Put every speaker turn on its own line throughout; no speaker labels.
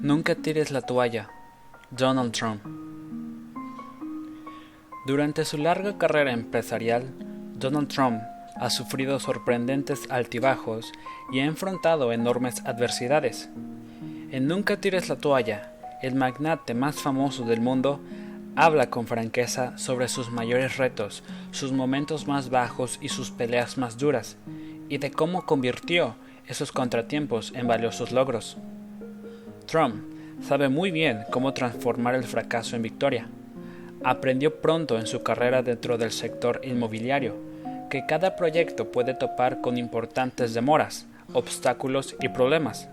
Nunca tires la toalla. Donald Trump. Durante su larga carrera empresarial, Donald Trump ha sufrido sorprendentes altibajos y ha enfrentado enormes adversidades. En Nunca tires la toalla, el magnate más famoso del mundo habla con franqueza sobre sus mayores retos, sus momentos más bajos y sus peleas más duras, y de cómo convirtió esos contratiempos en valiosos logros. Trump sabe muy bien cómo transformar el fracaso en victoria. Aprendió pronto en su carrera dentro del sector inmobiliario que cada proyecto puede topar con importantes demoras, obstáculos y problemas.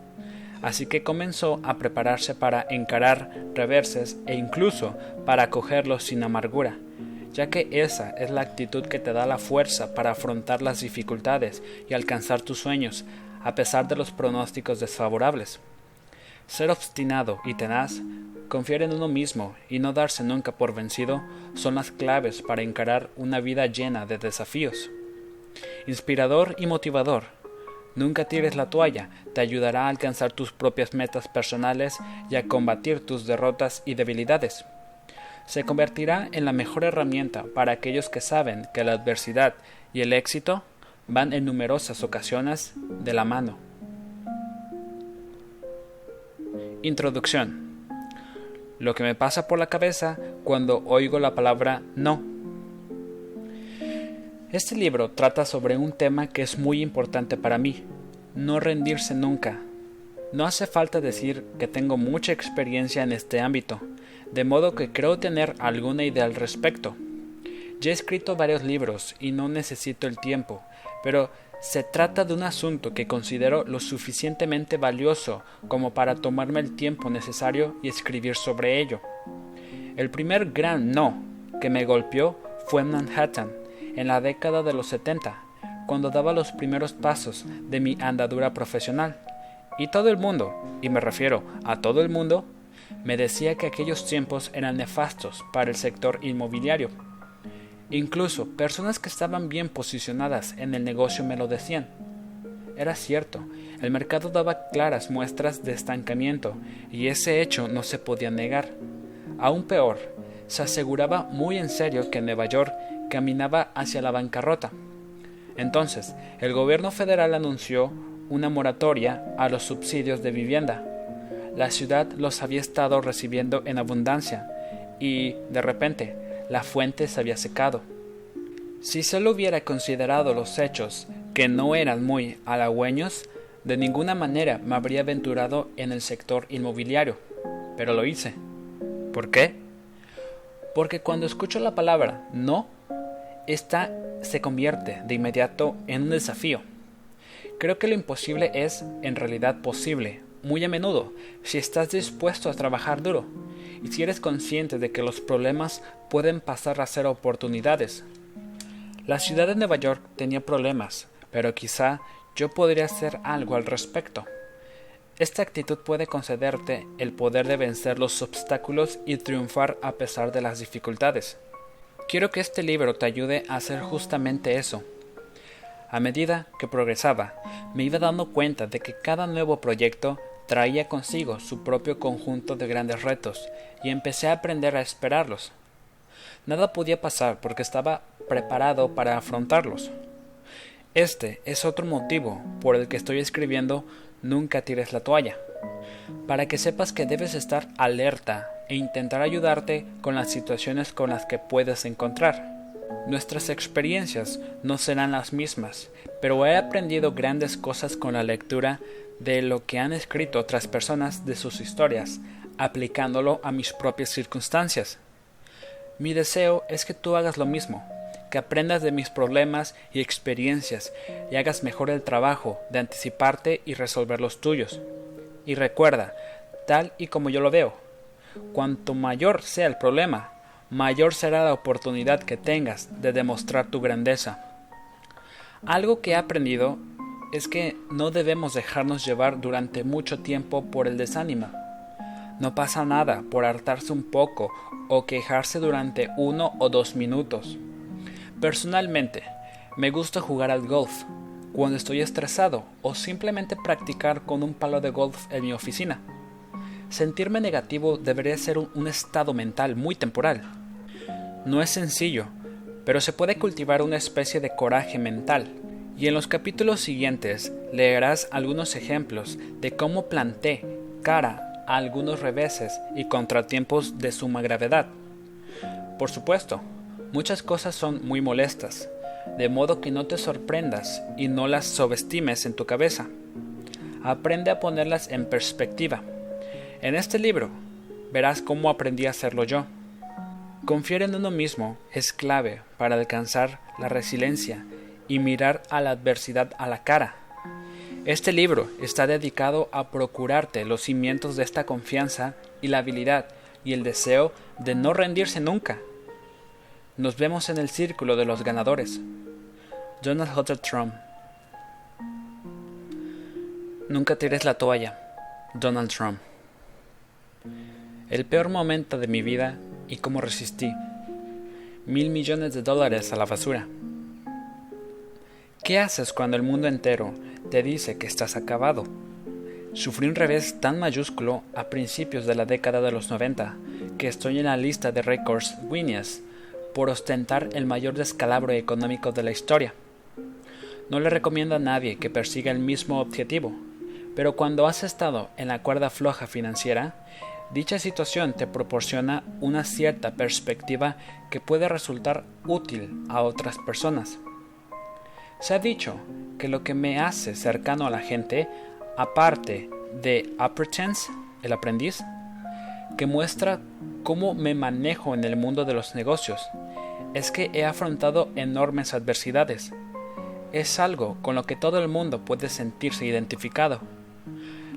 Así que comenzó a prepararse para encarar reverses e incluso para acogerlos sin amargura, ya que esa es la actitud que te da la fuerza para afrontar las dificultades y alcanzar tus sueños, a pesar de los pronósticos desfavorables. Ser obstinado y tenaz, confiar en uno mismo y no darse nunca por vencido son las claves para encarar una vida llena de desafíos. Inspirador y motivador. Nunca tires la toalla, te ayudará a alcanzar tus propias metas personales y a combatir tus derrotas y debilidades. Se convertirá en la mejor herramienta para aquellos que saben que la adversidad y el éxito van en numerosas ocasiones de la mano. Introducción. Lo que me pasa por la cabeza cuando oigo la palabra no. Este libro trata sobre un tema que es muy importante para mí, no rendirse nunca. No hace falta decir que tengo mucha experiencia en este ámbito, de modo que creo tener alguna idea al respecto. Ya he escrito varios libros y no necesito el tiempo, pero se trata de un asunto que considero lo suficientemente valioso como para tomarme el tiempo necesario y escribir sobre ello. El primer gran no que me golpeó fue en Manhattan, en la década de los 70, cuando daba los primeros pasos de mi andadura profesional. Y todo el mundo, y me refiero a todo el mundo, me decía que aquellos tiempos eran nefastos para el sector inmobiliario Incluso personas que estaban bien posicionadas en el negocio me lo decían. Era cierto, el mercado daba claras muestras de estancamiento y ese hecho no se podía negar. Aún peor, se aseguraba muy en serio que Nueva York caminaba hacia la bancarrota. Entonces, el gobierno federal anunció una moratoria a los subsidios de vivienda. La ciudad los había estado recibiendo en abundancia y, de repente, la fuente se había secado. Si solo hubiera considerado los hechos, que no eran muy halagüeños, de ninguna manera me habría aventurado en el sector inmobiliario, pero lo hice. ¿Por qué? Porque cuando escucho la palabra no, esta se convierte de inmediato en un desafío. Creo que lo imposible es en realidad posible, muy a menudo, si estás dispuesto a trabajar duro y si eres consciente de que los problemas pueden pasar a ser oportunidades. La ciudad de Nueva York tenía problemas, pero quizá yo podría hacer algo al respecto. Esta actitud puede concederte el poder de vencer los obstáculos y triunfar a pesar de las dificultades. Quiero que este libro te ayude a hacer justamente eso. A medida que progresaba, me iba dando cuenta de que cada nuevo proyecto traía consigo su propio conjunto de grandes retos y empecé a aprender a esperarlos. Nada podía pasar porque estaba preparado para afrontarlos. Este es otro motivo por el que estoy escribiendo Nunca tires la toalla, para que sepas que debes estar alerta e intentar ayudarte con las situaciones con las que puedes encontrar. Nuestras experiencias no serán las mismas, pero he aprendido grandes cosas con la lectura de lo que han escrito otras personas de sus historias, aplicándolo a mis propias circunstancias. Mi deseo es que tú hagas lo mismo, que aprendas de mis problemas y experiencias y hagas mejor el trabajo de anticiparte y resolver los tuyos. Y recuerda, tal y como yo lo veo, cuanto mayor sea el problema, mayor será la oportunidad que tengas de demostrar tu grandeza. Algo que he aprendido es que no debemos dejarnos llevar durante mucho tiempo por el desánimo. No pasa nada por hartarse un poco o quejarse durante uno o dos minutos. Personalmente, me gusta jugar al golf. cuando estoy estresado o simplemente practicar con un palo de golf en mi oficina. Sentirme negativo debería ser un, estado mental muy temporal. No es sencillo, pero se puede cultivar una especie de coraje mental, y en los capítulos siguientes leerás algunos ejemplos de cómo planté cara a algunos reveses y contratiempos de suma gravedad. Por supuesto, muchas cosas son muy molestas, de modo que no te sorprendas y no las subestimes en tu cabeza. Aprende a ponerlas en perspectiva. En este libro verás cómo aprendí a hacerlo yo. Confiar en uno mismo es clave para alcanzar la resiliencia y mirar a la adversidad a la cara. Este libro está dedicado a procurarte los cimientos de esta confianza y la habilidad y el deseo de no rendirse nunca. Nos vemos en el círculo de los ganadores. Donald J. Trump. Nunca tires la toalla. Donald Trump. El peor momento de mi vida y cómo resistí. Mil millones de dólares a la basura. ¿Qué haces cuando el mundo entero te dice que estás acabado? Sufrí un revés tan mayúsculo a principios de la década de los 90 que estoy en la lista de récords Guinness por ostentar el mayor descalabro económico de la historia. No le recomiendo a nadie que persiga el mismo objetivo, pero cuando has estado en la cuerda floja financiera, dicha situación te proporciona una cierta perspectiva que puede resultar útil a otras personas. Se ha dicho que lo que me hace cercano a la gente, aparte de Apprentice, el aprendiz, que muestra cómo me manejo en el mundo de los negocios, es que he afrontado enormes adversidades, es algo con lo que todo el mundo puede sentirse identificado.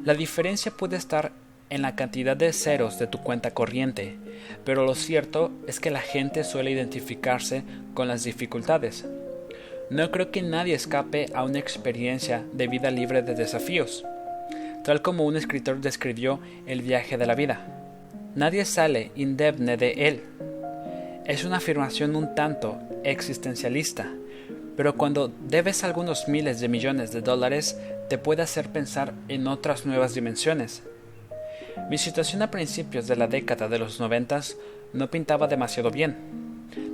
La diferencia puede estar en la cantidad de ceros de tu cuenta corriente, pero lo cierto es que la gente suele identificarse con las dificultades. No creo que nadie escape a una experiencia de vida libre de desafíos, tal como un escritor describió el viaje de la vida. Nadie sale indemne de él. Es una afirmación un tanto existencialista, pero cuando debes algunos miles de millones de dólares te puede hacer pensar en otras nuevas dimensiones. Mi situación a principios de la década de los noventas no pintaba demasiado bien.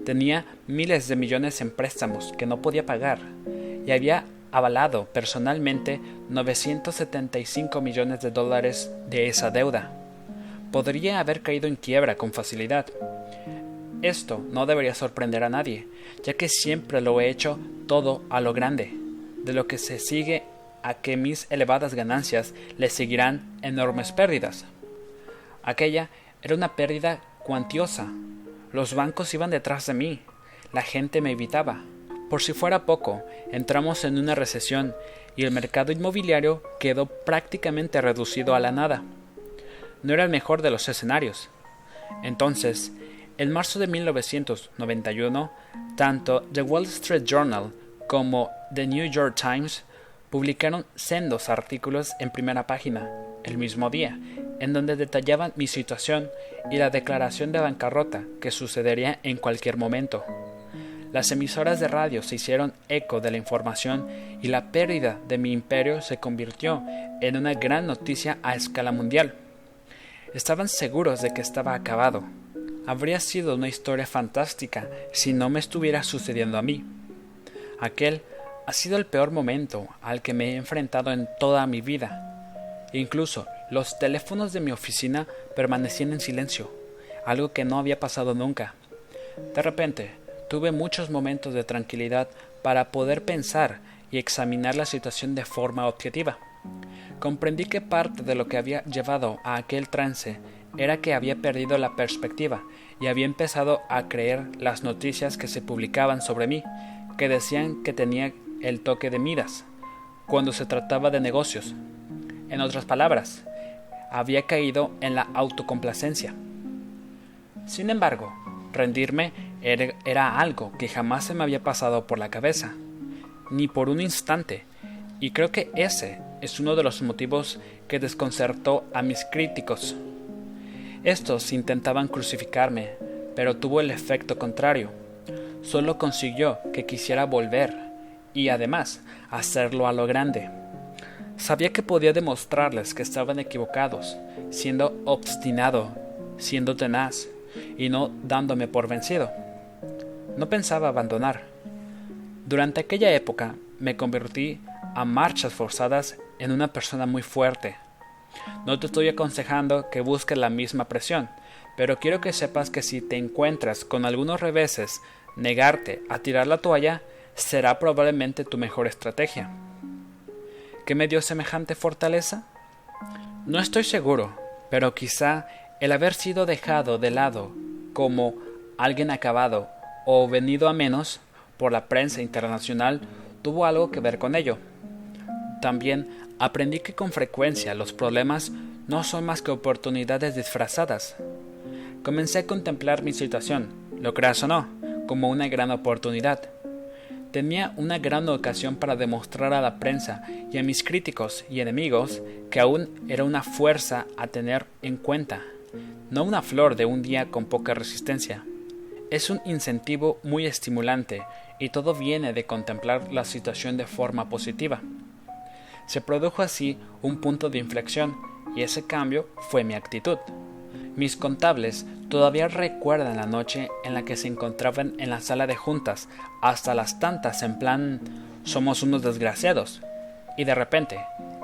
Tenía miles de millones en préstamos que no podía pagar y había avalado personalmente 975 millones de dólares de esa deuda. Podría haber caído en quiebra con facilidad, esto no debería sorprender a nadie, ya que siempre lo he hecho todo a lo grande, de lo que se sigue a que mis elevadas ganancias le seguirán enormes pérdidas. Aquella era una pérdida cuantiosa. Los bancos iban detrás de mí, la gente me evitaba. Por si fuera poco, entramos en una recesión y el mercado inmobiliario quedó prácticamente reducido a la nada. No era el mejor de los escenarios. Entonces, en marzo de 1991, tanto The Wall Street Journal como The New York Times publicaron sendos artículos en primera página el mismo día, en donde detallaban mi situación y la declaración de bancarrota que sucedería en cualquier momento. Las emisoras de radio se hicieron eco de la información y la pérdida de mi imperio se convirtió en una gran noticia a escala mundial. Estaban seguros de que estaba acabado, habría sido una historia fantástica si no me estuviera sucediendo a mí. Aquel ha sido el peor momento al que me he enfrentado en toda mi vida. Incluso los teléfonos de mi oficina permanecían en silencio, algo que no había pasado nunca. De repente, tuve muchos momentos de tranquilidad para poder pensar y examinar la situación de forma objetiva. Comprendí que parte de lo que había llevado a aquel trance era que había perdido la perspectiva y había empezado a creer las noticias que se publicaban sobre mí, que decían que tenía el toque de Midas, cuando se trataba de negocios. En otras palabras, había caído en la autocomplacencia. Sin embargo, rendirme era, algo que jamás se me había pasado por la cabeza, ni por un instante, y creo que ese es uno de los motivos que desconcertó a mis críticos. Estos intentaban crucificarme, pero tuvo el efecto contrario. Solo consiguió que quisiera volver y además hacerlo a lo grande. Sabía que podía demostrarles que estaban equivocados, siendo obstinado, siendo tenaz y no dándome por vencido. No pensaba abandonar. Durante aquella época me convertí a marchas forzadas en una persona muy fuerte. No te estoy aconsejando que busques la misma presión, pero quiero que sepas que si te encuentras con algunos reveses, negarte a tirar la toalla será probablemente tu mejor estrategia. ¿Qué me dio semejante fortaleza? No estoy seguro, pero quizá el haber sido dejado de lado como alguien acabado o venido a menos por la prensa internacional tuvo algo que ver con ello. También aprendí que con frecuencia los problemas no son más que oportunidades disfrazadas. Comencé a contemplar mi situación, lo creas o no, como una gran oportunidad. Tenía una gran ocasión para demostrar a la prensa y a mis críticos y enemigos que aún era una fuerza a tener en cuenta, no una flor de un día con poca resistencia. Es un incentivo muy estimulante y todo viene de contemplar la situación de forma positiva. Se produjo así un punto de inflexión y ese cambio fue mi actitud. Mis contables todavía recuerdan la noche en la que se encontraban en la sala de juntas hasta las tantas en plan somos unos desgraciados. Y de repente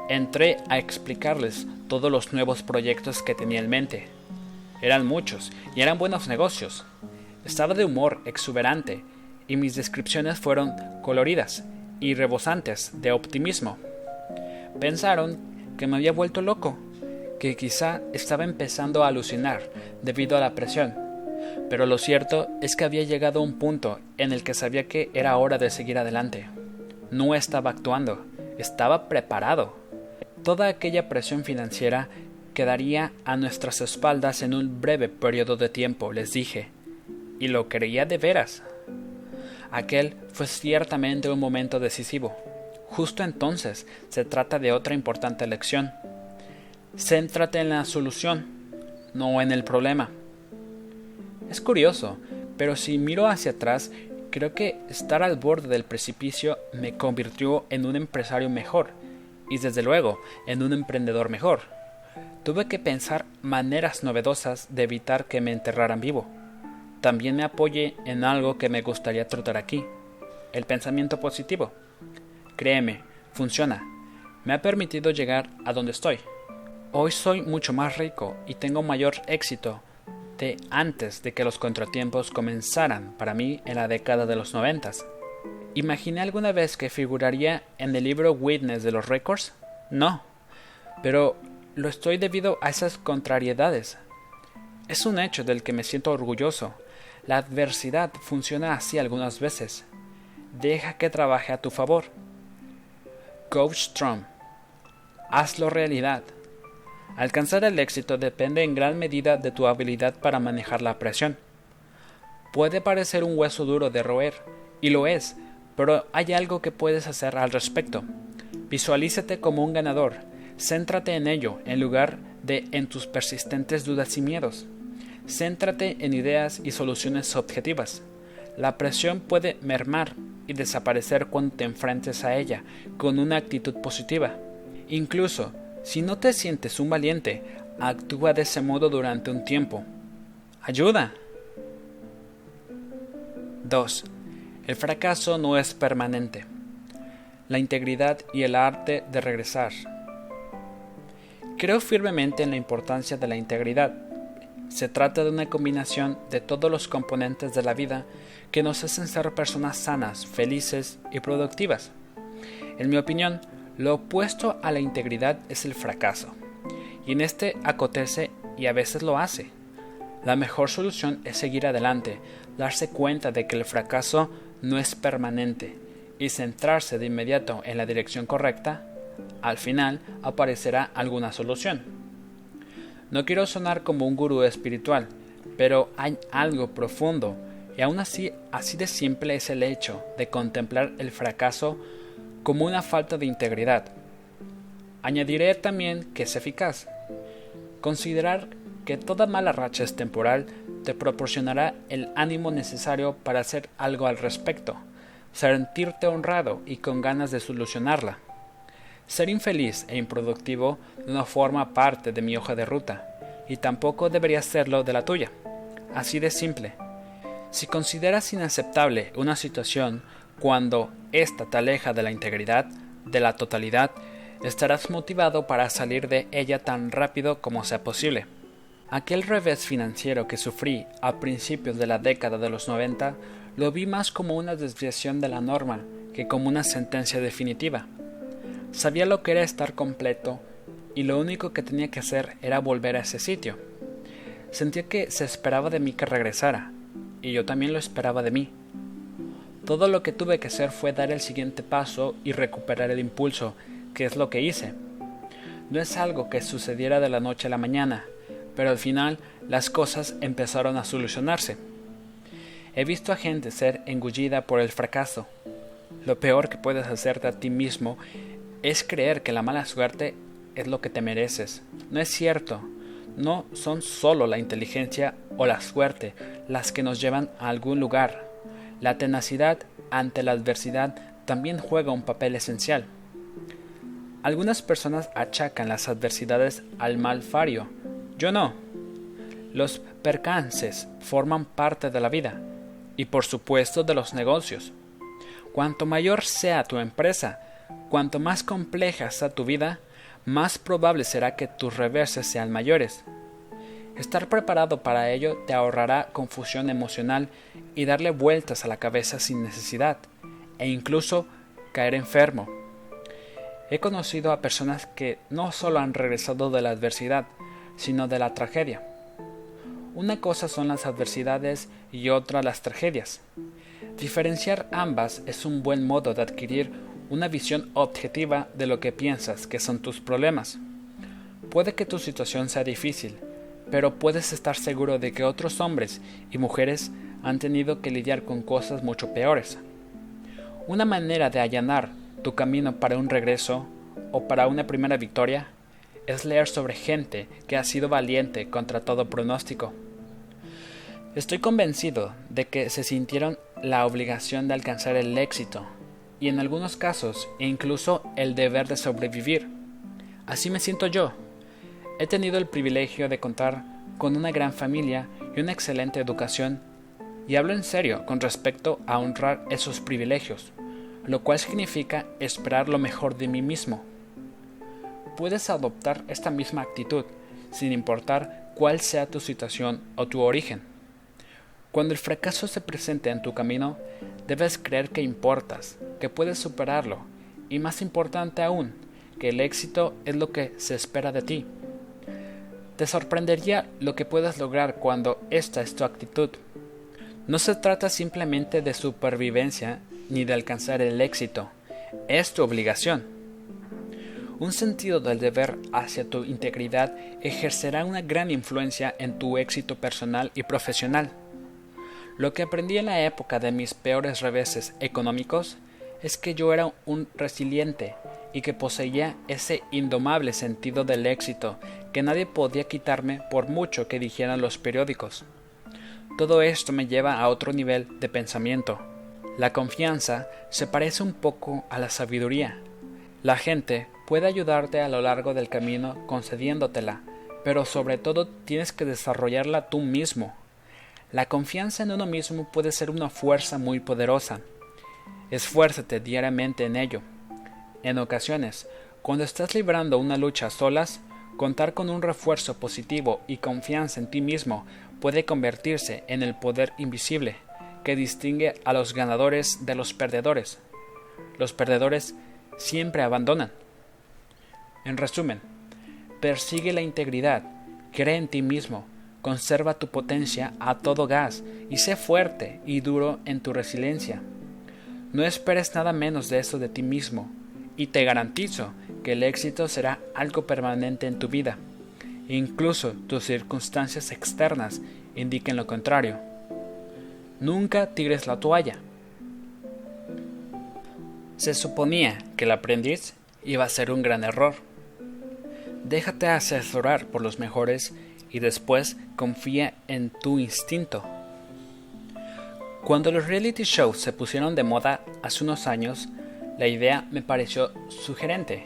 entré a explicarles todos los nuevos proyectos que tenía en mente. Eran muchos y eran buenos negocios. Estaba de humor exuberante y mis descripciones fueron coloridas y rebosantes de optimismo. Pensaron que me había vuelto loco que quizá estaba empezando a alucinar debido a la presión, pero lo cierto es que había llegado a un punto en el que sabía que era hora de seguir adelante. No estaba actuando, estaba preparado. Toda aquella presión financiera quedaría a nuestras espaldas en un breve periodo de tiempo, les dije, y lo creía de veras. Aquel fue ciertamente un momento decisivo. Justo entonces se trata de otra importante lección. Céntrate en la solución, no en el problema. Es curioso, pero si miro hacia atrás, creo que estar al borde del precipicio me convirtió en un empresario mejor y desde luego en un emprendedor mejor. Tuve que pensar maneras novedosas de evitar que me enterraran vivo. También me apoyé en algo que me gustaría tratar aquí, el pensamiento positivo. Créeme, funciona. Me ha permitido llegar a donde estoy. Hoy soy mucho más rico y tengo mayor éxito de antes de que los contratiempos comenzaran para mí en la década de los noventas. ¿Imaginé alguna vez que figuraría en el libro Witness de los récords? No, pero lo estoy debido a esas contrariedades. Es un hecho del que me siento orgulloso. La adversidad funciona así algunas veces. Deja que trabaje a tu favor. Coach Trump. Hazlo realidad. Alcanzar el éxito depende en gran medida de tu habilidad para manejar la presión. Puede parecer un hueso duro de roer, y lo es, pero hay algo que puedes hacer al respecto. Visualízate como un ganador, céntrate en ello en lugar de en tus persistentes dudas y miedos. Céntrate en ideas y soluciones objetivas. La presión puede mermar y desaparecer cuando te enfrentes a ella con una actitud positiva. Incluso si no te sientes un valiente, actúa de ese modo durante un tiempo. Ayuda. 2. El fracaso no es permanente. La integridad y el arte de regresar. Creo firmemente en la importancia de la integridad. Se trata de una combinación de todos los componentes de la vida que nos hacen ser personas sanas, felices y productivas. En mi opinión, lo opuesto a la integridad es el fracaso, y en este acontece y a veces lo hace. La mejor solución es seguir adelante, darse cuenta de que el fracaso no es permanente y centrarse de inmediato en la dirección correcta, al final aparecerá alguna solución. No quiero sonar como un gurú espiritual, pero hay algo profundo y aún así así de simple es el hecho de contemplar el fracaso como una falta de integridad. Añadiré también que es eficaz. Considerar que toda mala racha es temporal te proporcionará el ánimo necesario para hacer algo al respecto. sentirte honrado y con ganas de solucionarla. Ser infeliz e improductivo no forma parte de mi hoja de ruta, y tampoco debería serlo de la tuya. Así de simple. Si consideras inaceptable una situación cuando ésta te aleja de la integridad, de la totalidad, estarás motivado para salir de ella tan rápido como sea posible. Aquel revés financiero que sufrí a principios de la década de los 90 lo vi más como una desviación de la norma que como una sentencia definitiva. Sabía lo que era estar completo y lo único que tenía que hacer era volver a ese sitio. Sentía que se esperaba de mí que regresara, y yo también lo esperaba de mí. Todo lo que tuve que hacer fue dar el siguiente paso y recuperar el impulso, que es lo que hice. No es algo que sucediera de la noche a la mañana, pero al final las cosas empezaron a solucionarse. He visto a gente ser engullida por el fracaso. Lo peor que puedes hacerte a ti mismo es creer que la mala suerte es lo que te mereces. No es cierto. No son solo la inteligencia o la suerte las que nos llevan a algún lugar. La tenacidad ante la adversidad también juega un papel esencial. Algunas personas achacan las adversidades al mal fario. Yo no. Los percances forman parte de la vida y por supuesto de los negocios. Cuanto mayor sea tu empresa, cuanto más compleja sea tu vida, más probable será que tus reverses sean mayores. Estar preparado para ello te ahorrará confusión emocional y darle vueltas a la cabeza sin necesidad, e incluso caer enfermo. He conocido a personas que no solo han regresado de la adversidad, sino de la tragedia. Una cosa son las adversidades y otra las tragedias. Diferenciar ambas es un buen modo de adquirir una visión objetiva de lo que piensas que son tus problemas. Puede que tu situación sea difícil, pero puedes estar seguro de que otros hombres y mujeres han tenido que lidiar con cosas mucho peores. Una manera de allanar tu camino para un regreso o para una primera victoria es leer sobre gente que ha sido valiente contra todo pronóstico. Estoy convencido de que se sintieron la obligación de alcanzar el éxito y en algunos casos incluso el deber de sobrevivir. Así me siento yo. He tenido el privilegio de contar con una gran familia y una excelente educación, y hablo en serio con respecto a honrar esos privilegios, lo cual significa esperar lo mejor de mí mismo. Puedes adoptar esta misma actitud, sin importar cuál sea tu situación o tu origen. Cuando el fracaso se presente en tu camino, debes creer que importas, que puedes superarlo, y más importante aún, que el éxito es lo que se espera de ti. Te sorprendería lo que puedas lograr cuando esta es tu actitud. No se trata simplemente de supervivencia ni de alcanzar el éxito, es tu obligación. Un sentido del deber hacia tu integridad ejercerá una gran influencia en tu éxito personal y profesional. Lo que aprendí en la época de mis peores reveses económicos es que yo era un resiliente y que poseía ese indomable sentido del éxito que nadie podía quitarme por mucho que dijeran los periódicos. Todo esto me lleva a otro nivel de pensamiento. La confianza se parece un poco a la sabiduría. La gente puede ayudarte a lo largo del camino concediéndotela, pero sobre todo tienes que desarrollarla tú mismo la confianza en uno mismo puede ser una fuerza muy poderosa. Esfuérzate diariamente en ello. En ocasiones, cuando estás librando una lucha a solas, contar con un refuerzo positivo y confianza en ti mismo puede convertirse en el poder invisible que distingue a los ganadores de los perdedores. Los perdedores siempre abandonan. En resumen, persigue la integridad, cree en ti mismo, Conserva tu potencia a todo gas y sé fuerte y duro en tu resiliencia. No esperes nada menos de eso de ti mismo y te garantizo que el éxito será algo permanente en tu vida. Incluso tus circunstancias externas indiquen lo contrario. Nunca tires la toalla. Se suponía que el aprendiz iba a ser un gran error. Déjate asesorar por los mejores y después confía en tu instinto. Cuando los reality shows se pusieron de moda hace unos años, la idea me pareció sugerente,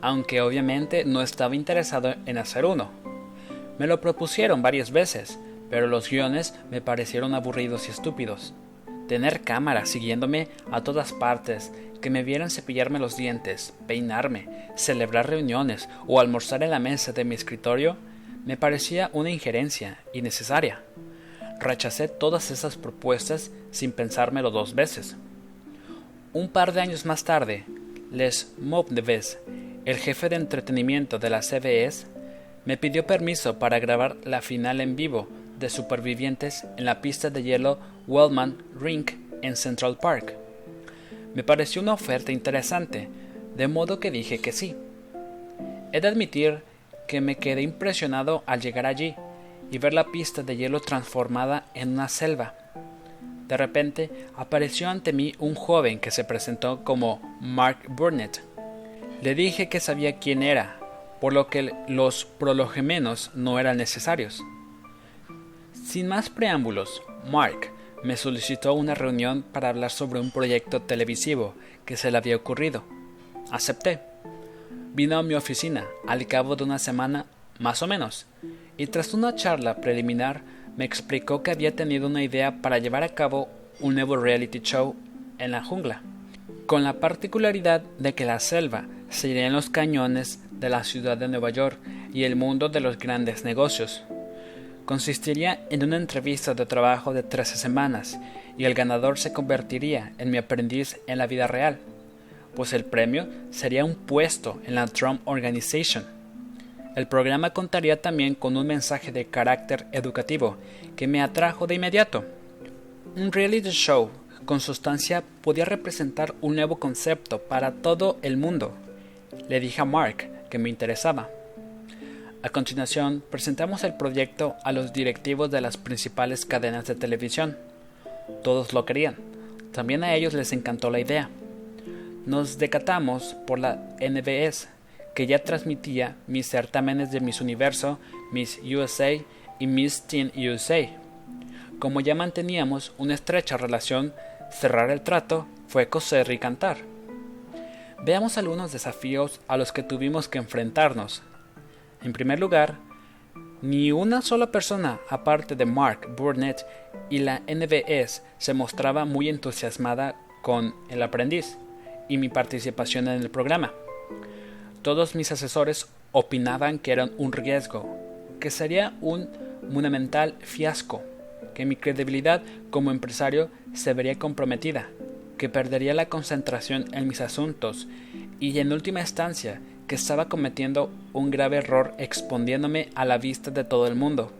aunque obviamente no estaba interesado en hacer uno. Me lo propusieron varias veces, pero los guiones me parecieron aburridos y estúpidos. Tener cámaras siguiéndome a todas partes, que me vieran cepillarme los dientes, peinarme, celebrar reuniones o almorzar en la mesa de mi escritorio, me parecía una injerencia innecesaria. Rechacé todas esas propuestas sin pensármelo dos veces. Un par de años más tarde, Les Moubneves, el jefe de entretenimiento de la CBS, me pidió permiso para grabar la final en vivo de Supervivientes en la pista de hielo Wellman Rink en Central Park. Me pareció una oferta interesante, de modo que dije que sí. He de admitir que me quedé impresionado al llegar allí y ver la pista de hielo transformada en una selva. De repente apareció ante mí un joven que se presentó como Mark Burnett. Le dije que sabía quién era, por lo que los prologemenos no eran necesarios. Sin más preámbulos, Mark me solicitó una reunión para hablar sobre un proyecto televisivo que se le había ocurrido. Acepté. Vino a mi oficina al cabo de una semana, más o menos, y tras una charla preliminar me explicó que había tenido una idea para llevar a cabo un nuevo reality show en la jungla, con la particularidad de que la selva sería en los cañones de la ciudad de Nueva York y el mundo de los grandes negocios. Consistiría en una entrevista de trabajo de 13 semanas y el ganador se convertiría en mi aprendiz en la vida real, pues el premio sería un puesto en la Trump Organization el programa contaría también con un mensaje de carácter educativo que me atrajo de inmediato. Un reality show con sustancia podía representar un nuevo concepto para todo el mundo. Le dije a Mark que me interesaba. A continuación, presentamos el proyecto a los directivos de las principales cadenas de televisión. Todos lo querían. También a ellos les encantó la idea. Nos decatamos por la NBS, que ya transmitía mis certámenes de Miss Universo, Miss USA y Miss Teen USA. Como ya manteníamos una estrecha relación, cerrar el trato fue coser y cantar. Veamos algunos desafíos a los que tuvimos que enfrentarnos. En primer lugar, ni una sola persona, aparte de Mark Burnett y la NBS, se mostraba muy entusiasmada con El aprendiz y mi participación en el programa. Todos mis asesores opinaban que era un riesgo, que sería un monumental fiasco, que mi credibilidad como empresario se vería comprometida, que perdería la concentración en mis asuntos y en última instancia que estaba cometiendo un grave error exponiéndome a la vista de todo el mundo.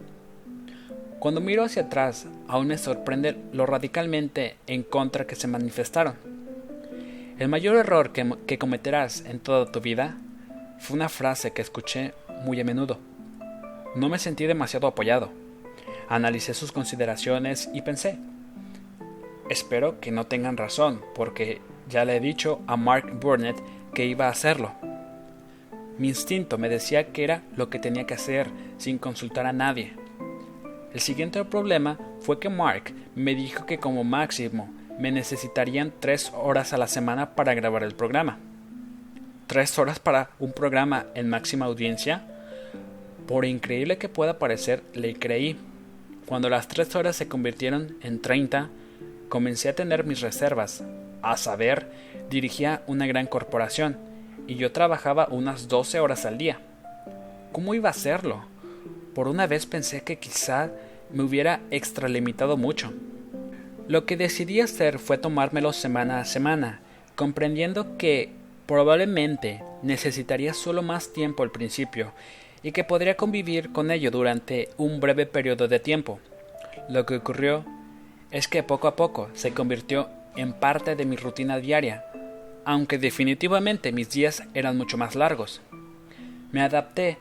Cuando miro hacia atrás, aún me sorprende lo radicalmente en contra que se manifestaron. El mayor error que, que cometerás en toda tu vida fue una frase que escuché muy a menudo. No me sentí demasiado apoyado. Analicé sus consideraciones y pensé, espero que no tengan razón, porque ya le he dicho a Mark Burnett que iba a hacerlo. Mi instinto me decía que era lo que tenía que hacer sin consultar a nadie. El siguiente problema fue que Mark me dijo que como máximo me necesitarían tres horas a la semana para grabar el programa tres horas para un programa en máxima audiencia? Por increíble que pueda parecer, le creí. Cuando las tres horas se convirtieron en treinta, comencé a tener mis reservas. A saber, dirigía una gran corporación y yo trabajaba unas doce horas al día. ¿Cómo iba a hacerlo? Por una vez pensé que quizá me hubiera extralimitado mucho. Lo que decidí hacer fue tomármelo semana a semana, comprendiendo que Probablemente necesitaría solo más tiempo al principio y que podría convivir con ello durante un breve periodo de tiempo. Lo que ocurrió es que poco a poco se convirtió en parte de mi rutina diaria, aunque definitivamente mis días eran mucho más largos. Me adapté,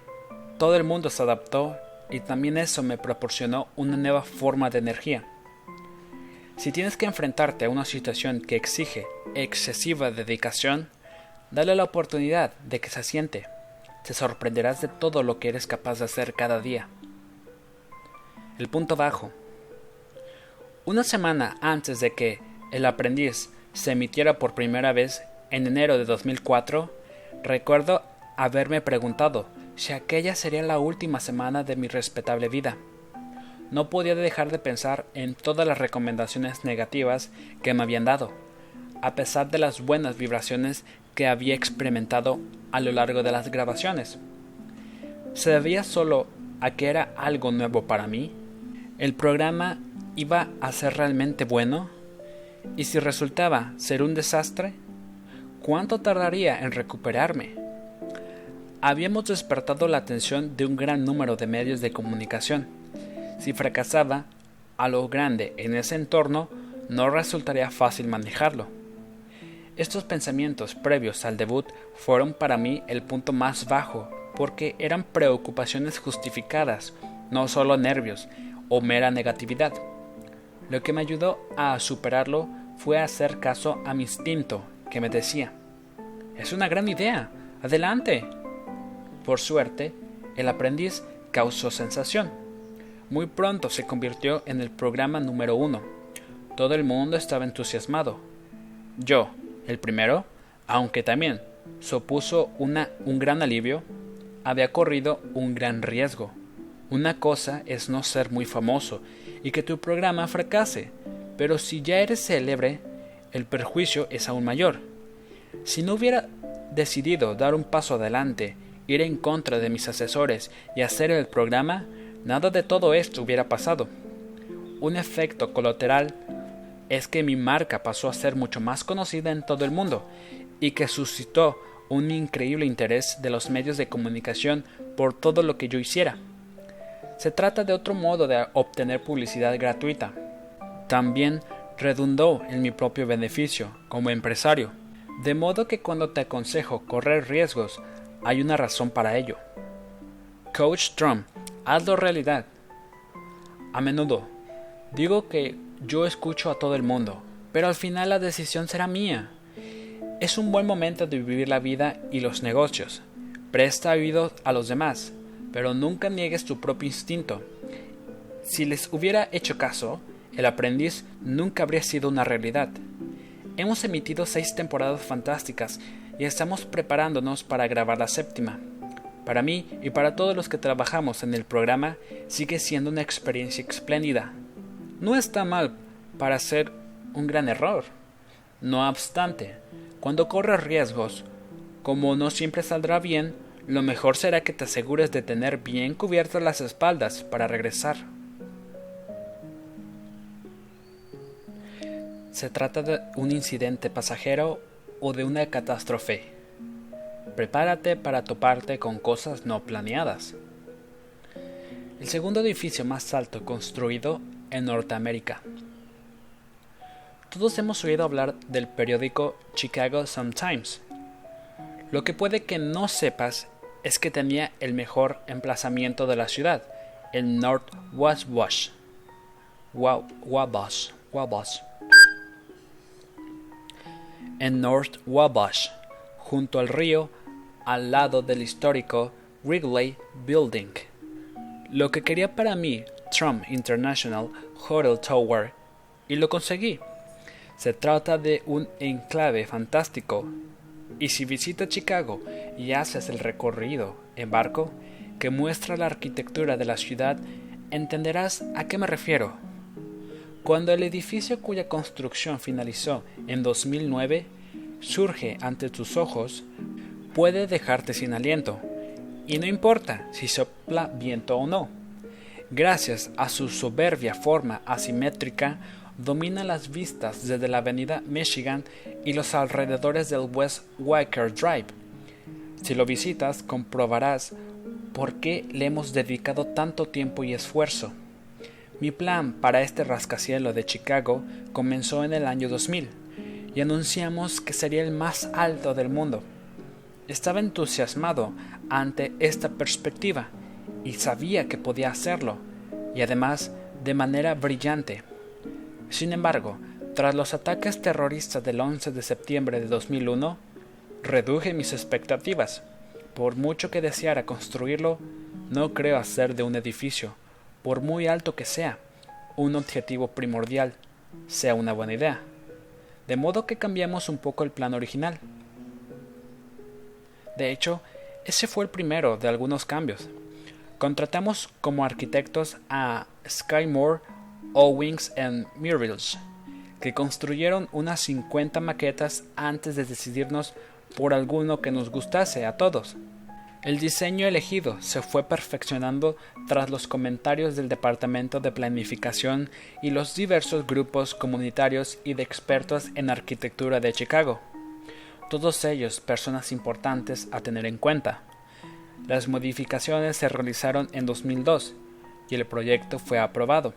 todo el mundo se adaptó y también eso me proporcionó una nueva forma de energía. Si tienes que enfrentarte a una situación que exige excesiva dedicación, Dale la oportunidad de que se asiente. Te sorprenderás de todo lo que eres capaz de hacer cada día. El punto bajo. Una semana antes de que El aprendiz se emitiera por primera vez en enero de 2004, recuerdo haberme preguntado si aquella sería la última semana de mi respetable vida. No podía dejar de pensar en todas las recomendaciones negativas que me habían dado, a pesar de las buenas vibraciones que había experimentado a lo largo de las grabaciones. ¿Se debía solo a que era algo nuevo para mí? ¿El programa iba a ser realmente bueno? ¿Y si resultaba ser un desastre? ¿Cuánto tardaría en recuperarme? Habíamos despertado la atención de un gran número de medios de comunicación. Si fracasaba a lo grande en ese entorno, no resultaría fácil manejarlo. Estos pensamientos previos al debut fueron para mí el punto más bajo, porque eran preocupaciones justificadas, no solo nervios o mera negatividad. Lo que me ayudó a superarlo fue hacer caso a mi instinto, que me decía, es una gran idea, adelante. Por suerte, el aprendiz causó sensación. Muy pronto se convirtió en el programa número uno. Todo el mundo estaba entusiasmado. Yo, el primero, aunque también supuso una, un gran alivio, había corrido un gran riesgo. Una cosa es no ser muy famoso y que tu programa fracase, pero si ya eres célebre, el perjuicio es aún mayor. Si no hubiera decidido dar un paso adelante, ir en contra de mis asesores y hacer el programa, nada de todo esto hubiera pasado. Un efecto colateral es que mi marca pasó a ser mucho más conocida en todo el mundo y que suscitó un increíble interés de los medios de comunicación por todo lo que yo hiciera. Se trata de otro modo de obtener publicidad gratuita. También redundó en mi propio beneficio como empresario, de modo que cuando te aconsejo correr riesgos, hay una razón para ello. Coach Trump, hazlo realidad. A menudo digo que yo escucho a todo el mundo, pero al final la decisión será mía. Es un buen momento de vivir la vida y los negocios. Presta oído a los demás, pero nunca niegues tu propio instinto. Si les hubiera hecho caso, el aprendiz nunca habría sido una realidad. Hemos emitido seis temporadas fantásticas y estamos preparándonos para grabar la séptima. Para mí y para todos los que trabajamos en el programa sigue siendo una experiencia espléndida no está mal para ser un gran error. No obstante, cuando corres riesgos, como no siempre saldrá bien, lo mejor será que te asegures de tener bien cubiertas las espaldas para regresar. ¿Se trata de un incidente pasajero o de una catástrofe? Prepárate para toparte con cosas no planeadas. El segundo edificio más alto construido en Norteamérica. Todos hemos oído hablar del periódico Chicago Sun-Times. Lo que puede que no sepas es que tenía el mejor emplazamiento de la ciudad, en North Wabash. Wabash, Wabash. En North Wabash, junto al río, al lado del histórico Wrigley Building. Lo que quería para mí Trump International Hotel Tower y lo conseguí. Se trata de un enclave fantástico y si visitas Chicago y haces el recorrido en barco que muestra la arquitectura de la ciudad, entenderás a qué me refiero. Cuando el edificio cuya construcción finalizó en 2009 surge ante tus ojos, puede dejarte sin aliento, y no importa si sopla viento o no gracias a su soberbia forma asimétrica, domina las vistas desde la avenida Michigan y los alrededores del West Waker Drive. Si lo visitas, comprobarás por qué le hemos dedicado tanto tiempo y esfuerzo. Mi plan para este rascacielos de Chicago comenzó en el año 2000 y anunciamos que sería el más alto del mundo. Estaba entusiasmado ante esta perspectiva y sabía que podía hacerlo, y además de manera brillante. Sin embargo, tras los ataques terroristas del 11 de septiembre de 2001, reduje mis expectativas. Por mucho que deseara construirlo, no creo hacer de un edificio, por muy alto que sea, un objetivo primordial sea una buena idea. De modo que cambiamos un poco el plan original. De hecho, ese fue el primero de algunos cambios. Contratamos como arquitectos a Skymore, Owings and Murrills, que construyeron unas 50 maquetas antes de decidirnos por alguno que nos gustase a todos. El diseño elegido se fue perfeccionando tras los comentarios del Departamento de Planificación y los diversos grupos comunitarios y de expertos en arquitectura de Chicago, todos ellos personas importantes a tener en cuenta. Las modificaciones se realizaron en 2002 y el proyecto fue aprobado.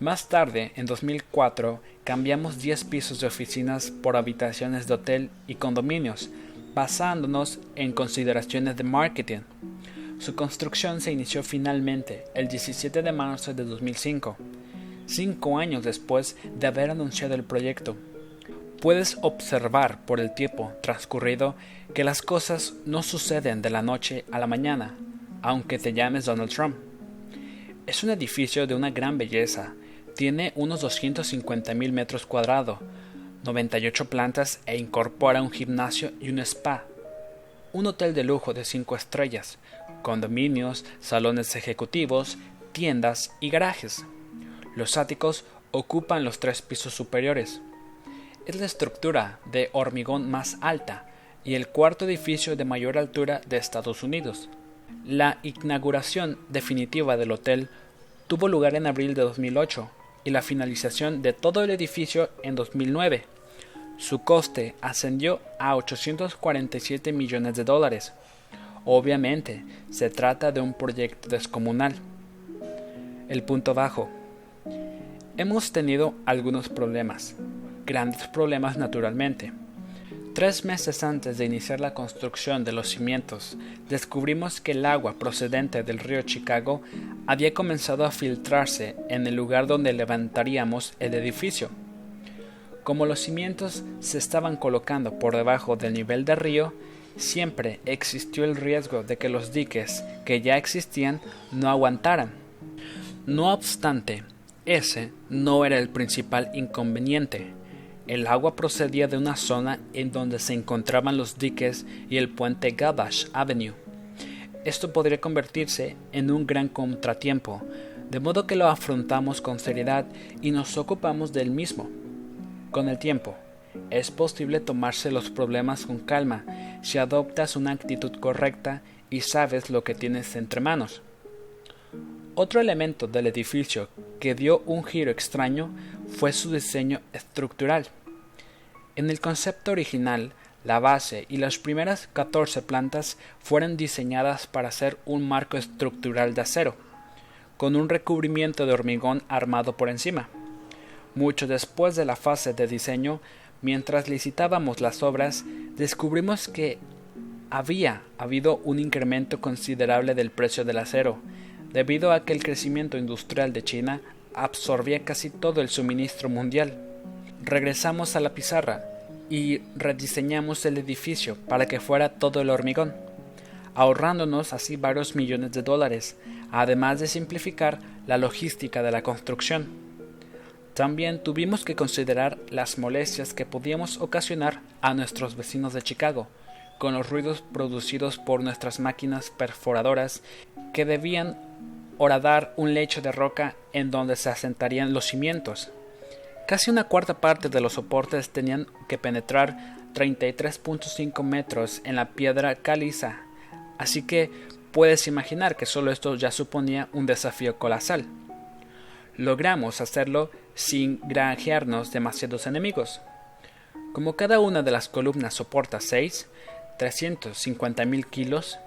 Más tarde, en 2004, cambiamos 10 pisos de oficinas por habitaciones de hotel y condominios basándonos en consideraciones de marketing. Su construcción se inició finalmente el 17 de marzo de 2005, cinco años después de haber anunciado el proyecto. Puedes observar por el tiempo transcurrido que las cosas no suceden de la noche a la mañana, aunque te llames Donald Trump. Es un edificio de una gran belleza, tiene unos 250 mil metros cuadrados, 98 plantas e incorpora un gimnasio y un spa, un hotel de lujo de 5 estrellas, condominios, salones ejecutivos, tiendas y garajes. Los áticos ocupan los tres pisos superiores. Es la estructura de hormigón más alta y el cuarto edificio de mayor altura de Estados Unidos. La inauguración definitiva del hotel tuvo lugar en abril de 2008 y la finalización de todo el edificio en 2009. Su coste ascendió a 847 millones de dólares. Obviamente, se trata de un proyecto descomunal. El punto bajo. Hemos tenido algunos problemas, grandes problemas naturalmente. Tres meses antes de iniciar la construcción de los cimientos, descubrimos que el agua procedente del río Chicago había comenzado a filtrarse en el lugar donde levantaríamos el edificio. Como los cimientos se estaban colocando por debajo del nivel del río, siempre existió el riesgo de que los diques que ya existían no aguantaran. No obstante, ese no era el principal inconveniente. El agua procedía de una zona en donde se encontraban los diques y el puente Gabash Avenue. Esto podría convertirse en un gran contratiempo, de modo que lo afrontamos con seriedad y nos ocupamos del mismo. Con el tiempo, es posible tomarse los problemas con calma si adoptas una actitud correcta y sabes lo que tienes entre manos. Otro elemento del edificio que dio un giro extraño fue su diseño estructural. En el concepto original, la base y las primeras 14 plantas fueron diseñadas para ser un marco estructural de acero, con un recubrimiento de hormigón armado por encima. Mucho después de la fase de diseño, mientras licitábamos las obras, descubrimos que había habido un incremento considerable del precio del acero, debido a que el crecimiento industrial de China absorbía casi todo el suministro mundial. Regresamos a la pizarra y rediseñamos el edificio para que fuera todo el hormigón, ahorrándonos así varios millones de dólares, además de simplificar la logística de la construcción. También tuvimos que considerar las molestias que podíamos ocasionar a nuestros vecinos de Chicago, con los ruidos producidos por nuestras máquinas perforadoras que debían horadar un lecho de roca en donde se asentarían los cimientos. Casi una cuarta parte de los soportes tenían que penetrar 33.5 metros en la piedra caliza, así que puedes imaginar que solo esto ya suponía un desafío colosal. Logramos hacerlo sin granjearnos demasiados enemigos. Como cada una de las columnas soporta 6, 350.000 kilos,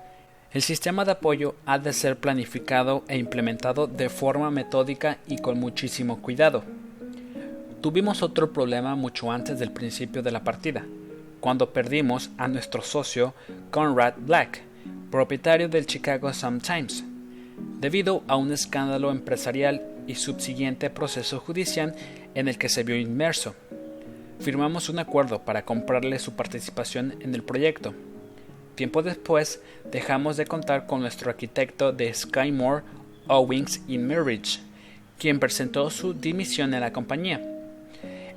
el sistema de apoyo ha de ser planificado e implementado de forma metódica y con muchísimo cuidado. Tuvimos otro problema mucho antes del principio de la partida, cuando perdimos a nuestro socio Conrad Black, propietario del Chicago Sun-Times, debido a un escándalo empresarial y subsiguiente proceso judicial en el que se vio inmerso. Firmamos un acuerdo para comprarle su participación en el proyecto. Tiempo después, dejamos de contar con nuestro arquitecto de Skymore, Owings y Mirridge, quien presentó su dimisión en la compañía.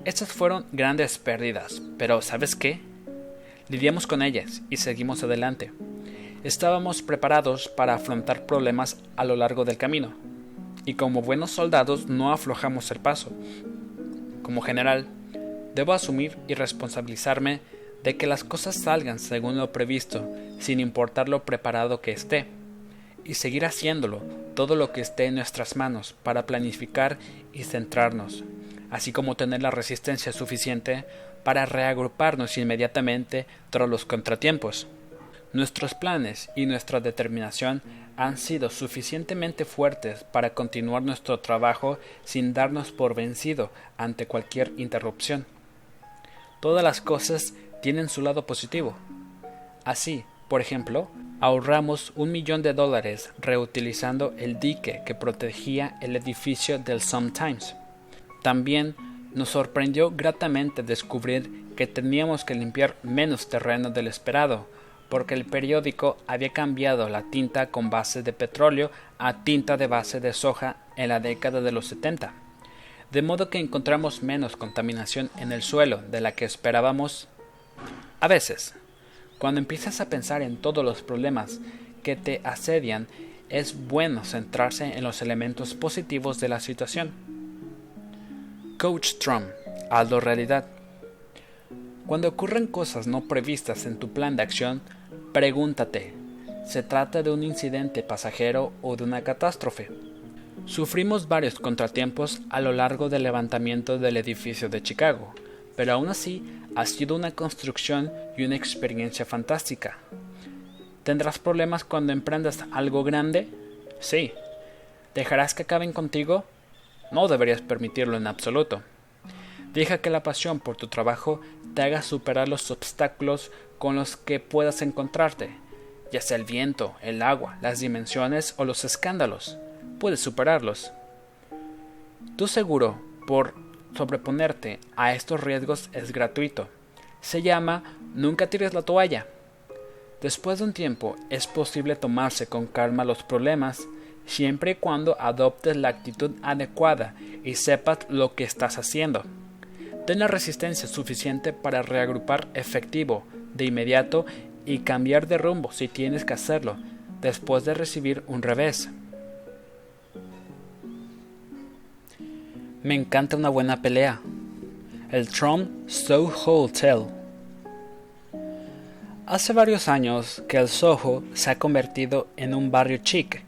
Estas fueron grandes pérdidas, pero ¿sabes qué? Lidiamos con ellas y seguimos adelante. Estábamos preparados para afrontar problemas a lo largo del camino, y como buenos soldados no aflojamos el paso. Como general, debo asumir y responsabilizarme de que las cosas salgan según lo previsto, sin importar lo preparado que esté, y seguir haciéndolo todo lo que esté en nuestras manos para planificar y centrarnos, así como tener la resistencia suficiente para reagruparnos inmediatamente tras los contratiempos. Nuestros planes y nuestra determinación han sido suficientemente fuertes para continuar nuestro trabajo sin darnos por vencido ante cualquier interrupción. Todas las cosas tienen su lado positivo. Así, por ejemplo, ahorramos un millón de dólares reutilizando el dique que protegía el edificio del Sometimes. También nos sorprendió gratamente descubrir que teníamos que limpiar menos terreno del esperado, porque el periódico había cambiado la tinta con base de petróleo a tinta de base de soja en la década de los 70. De modo que encontramos menos contaminación en el suelo de la que esperábamos. A veces, cuando empiezas a pensar en todos los problemas que te asedian, es bueno centrarse en los elementos positivos de la situación. Coach Trump, Aldo Realidad. Cuando ocurren cosas no previstas en tu plan de acción, Pregúntate, ¿se trata de un incidente pasajero o de una catástrofe? Sufrimos varios contratiempos a lo largo del levantamiento del edificio de Chicago, pero aún así ha sido una construcción y una experiencia fantástica. ¿Tendrás problemas cuando emprendas algo grande? Sí. ¿Dejarás que acaben contigo? No deberías permitirlo en absoluto. Deja que la pasión por tu trabajo te haga superar los obstáculos con los que puedas encontrarte, ya sea el viento, el agua, las dimensiones o los escándalos. Puedes superarlos. Tu seguro por sobreponerte a estos riesgos es gratuito. Se llama Nunca tires la toalla. Después de un tiempo es posible tomarse con calma los problemas siempre y cuando adoptes la actitud adecuada y sepas lo que estás haciendo. Ten la resistencia suficiente para reagrupar efectivo de inmediato y cambiar de rumbo si tienes que hacerlo después de recibir un revés. Me encanta una buena pelea. El Trump Soho Hotel. Hace varios años que el Soho se ha convertido en un barrio chic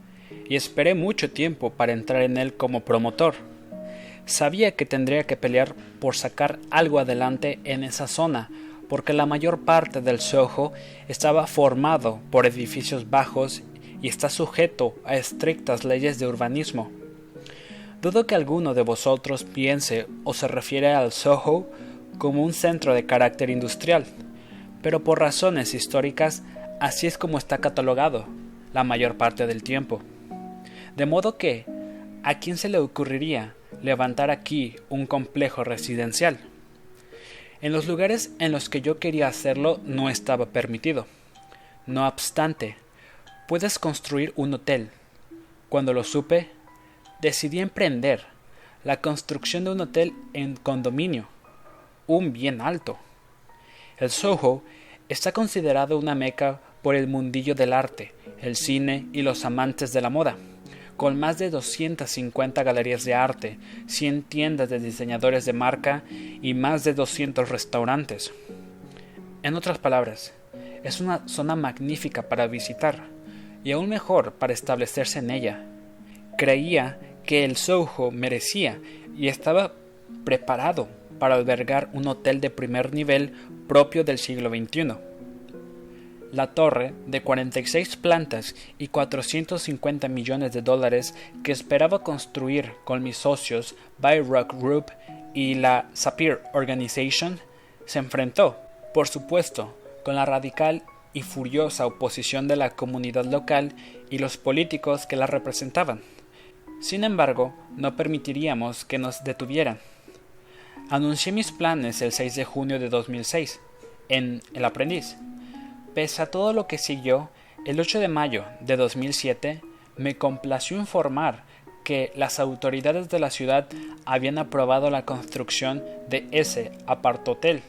y esperé mucho tiempo para entrar en él como promotor Sabía que tendría que pelear por sacar algo adelante en esa zona, porque la mayor parte del Soho estaba formado por edificios bajos y está sujeto a estrictas leyes de urbanismo. Dudo que alguno de vosotros piense o se refiere al Soho como un centro de carácter industrial, pero por razones históricas así es como está catalogado la mayor parte del tiempo. De modo que, ¿a quién se le ocurriría levantar aquí un complejo residencial. En los lugares en los que yo quería hacerlo no estaba permitido. No obstante, puedes construir un hotel. Cuando lo supe, decidí emprender la construcción de un hotel en condominio, un bien alto. El Soho está considerado una meca por el mundillo del arte, el cine y los amantes de la moda con más de 250 galerías de arte, 100 tiendas de diseñadores de marca y más de 200 restaurantes. En otras palabras, es una zona magnífica para visitar y aún mejor para establecerse en ella. Creía que el Soho merecía y estaba preparado para albergar un hotel de primer nivel propio del siglo XXI la torre de 46 plantas y 450 millones de dólares que esperaba construir con mis socios By Rock Group y la Sapir Organization se enfrentó, por supuesto, con la radical y furiosa oposición de la comunidad local y los políticos que la representaban. Sin embargo, no permitiríamos que nos detuvieran. Anuncié mis planes el 6 de junio de 2006 en El Aprendiz Pese a todo lo que siguió, el 8 de mayo de 2007 me complació informar que las autoridades de la ciudad habían aprobado la construcción de ese apartotel.